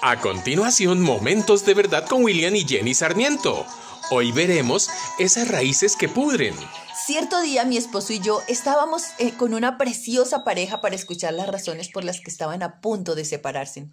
A continuación, Momentos de Verdad con William y Jenny Sarmiento. Hoy veremos esas raíces que pudren. Cierto día mi esposo y yo estábamos eh, con una preciosa pareja para escuchar las razones por las que estaban a punto de separarse.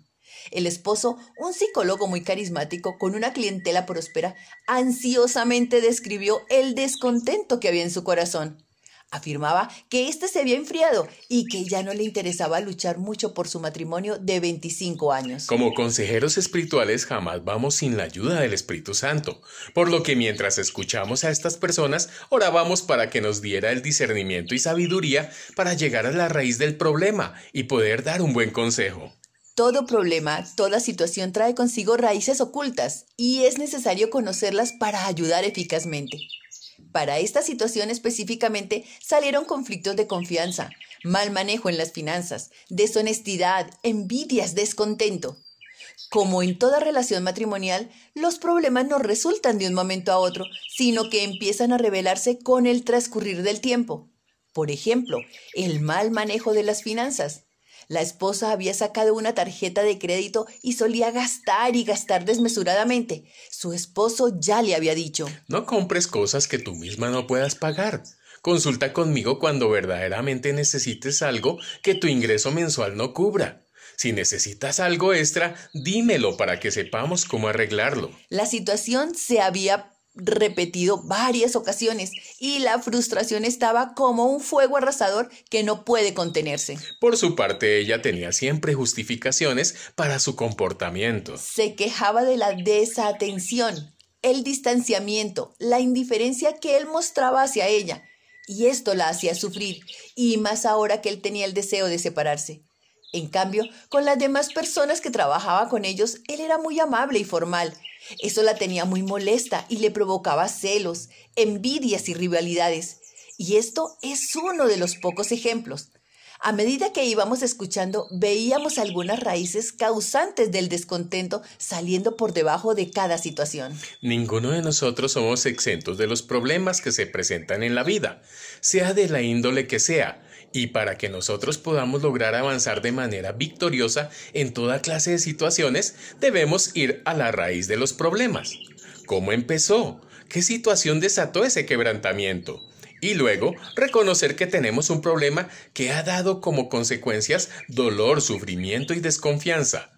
El esposo, un psicólogo muy carismático con una clientela próspera, ansiosamente describió el descontento que había en su corazón. Afirmaba que éste se había enfriado y que ya no le interesaba luchar mucho por su matrimonio de 25 años. Como consejeros espirituales jamás vamos sin la ayuda del Espíritu Santo, por lo que mientras escuchamos a estas personas, orábamos para que nos diera el discernimiento y sabiduría para llegar a la raíz del problema y poder dar un buen consejo. Todo problema, toda situación trae consigo raíces ocultas y es necesario conocerlas para ayudar eficazmente. Para esta situación específicamente salieron conflictos de confianza, mal manejo en las finanzas, deshonestidad, envidias, descontento. Como en toda relación matrimonial, los problemas no resultan de un momento a otro, sino que empiezan a revelarse con el transcurrir del tiempo. Por ejemplo, el mal manejo de las finanzas. La esposa había sacado una tarjeta de crédito y solía gastar y gastar desmesuradamente. Su esposo ya le había dicho No compres cosas que tú misma no puedas pagar. Consulta conmigo cuando verdaderamente necesites algo que tu ingreso mensual no cubra. Si necesitas algo extra, dímelo para que sepamos cómo arreglarlo. La situación se había repetido varias ocasiones y la frustración estaba como un fuego arrasador que no puede contenerse. Por su parte, ella tenía siempre justificaciones para su comportamiento. Se quejaba de la desatención, el distanciamiento, la indiferencia que él mostraba hacia ella, y esto la hacía sufrir, y más ahora que él tenía el deseo de separarse. En cambio, con las demás personas que trabajaba con ellos, él era muy amable y formal. Eso la tenía muy molesta y le provocaba celos, envidias y rivalidades. Y esto es uno de los pocos ejemplos. A medida que íbamos escuchando, veíamos algunas raíces causantes del descontento saliendo por debajo de cada situación. Ninguno de nosotros somos exentos de los problemas que se presentan en la vida, sea de la índole que sea, y para que nosotros podamos lograr avanzar de manera victoriosa en toda clase de situaciones, debemos ir a la raíz de los problemas. ¿Cómo empezó? ¿Qué situación desató ese quebrantamiento? Y luego reconocer que tenemos un problema que ha dado como consecuencias dolor, sufrimiento y desconfianza.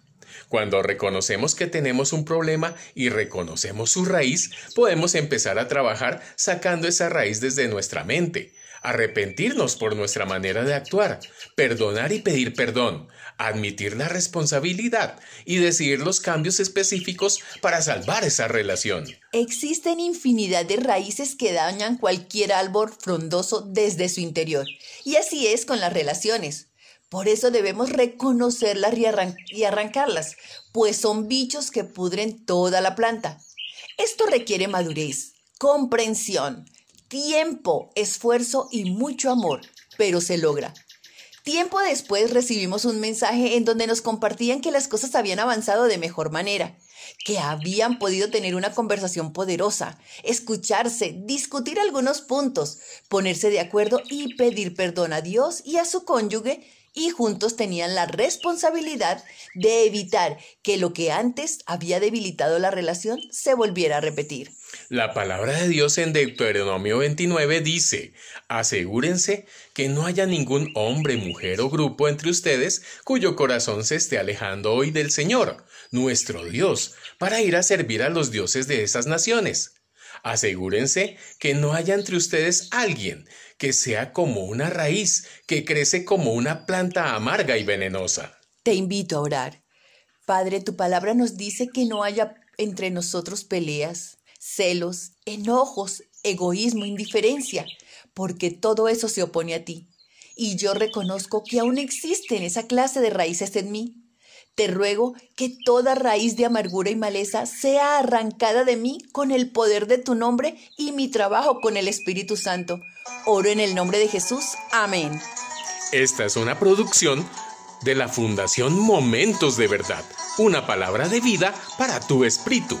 Cuando reconocemos que tenemos un problema y reconocemos su raíz, podemos empezar a trabajar sacando esa raíz desde nuestra mente, arrepentirnos por nuestra manera de actuar, perdonar y pedir perdón, admitir la responsabilidad y decidir los cambios específicos para salvar esa relación. Existen infinidad de raíces que dañan cualquier árbol frondoso desde su interior, y así es con las relaciones. Por eso debemos reconocerlas y, arrancarlas, pues son bichos que pudren toda la planta. Esto requiere madurez, comprensión, tiempo, esfuerzo y mucho amor, pero se logra. Tiempo después recibimos un mensaje en donde nos compartían que las cosas habían avanzado de mejor manera, que habían podido tener una conversación poderosa, escucharse, discutir algunos puntos, ponerse de acuerdo y pedir perdón a Dios y a su cónyuge y juntos tenían la responsabilidad de evitar que lo que antes había debilitado la relación se volviera a repetir. La palabra de Dios en Deuteronomio 29 dice, asegúrense que no haya ningún hombre, mujer o grupo entre ustedes cuyo corazón se esté alejando hoy del Señor, nuestro Dios, para ir a servir a los dioses de esas naciones. Asegúrense que no haya entre ustedes alguien que sea como una raíz que crece como una planta amarga y venenosa. Te invito a orar. Padre, tu palabra nos dice que no haya entre nosotros peleas, celos, enojos, egoísmo, indiferencia, porque todo eso se opone a ti. Y yo reconozco que aún existen esa clase de raíces en mí. Te ruego que toda raíz de amargura y maleza sea arrancada de mí con el poder de tu nombre y mi trabajo con el Espíritu Santo. Oro en el nombre de Jesús. Amén. Esta es una producción de la Fundación Momentos de Verdad, una palabra de vida para tu espíritu.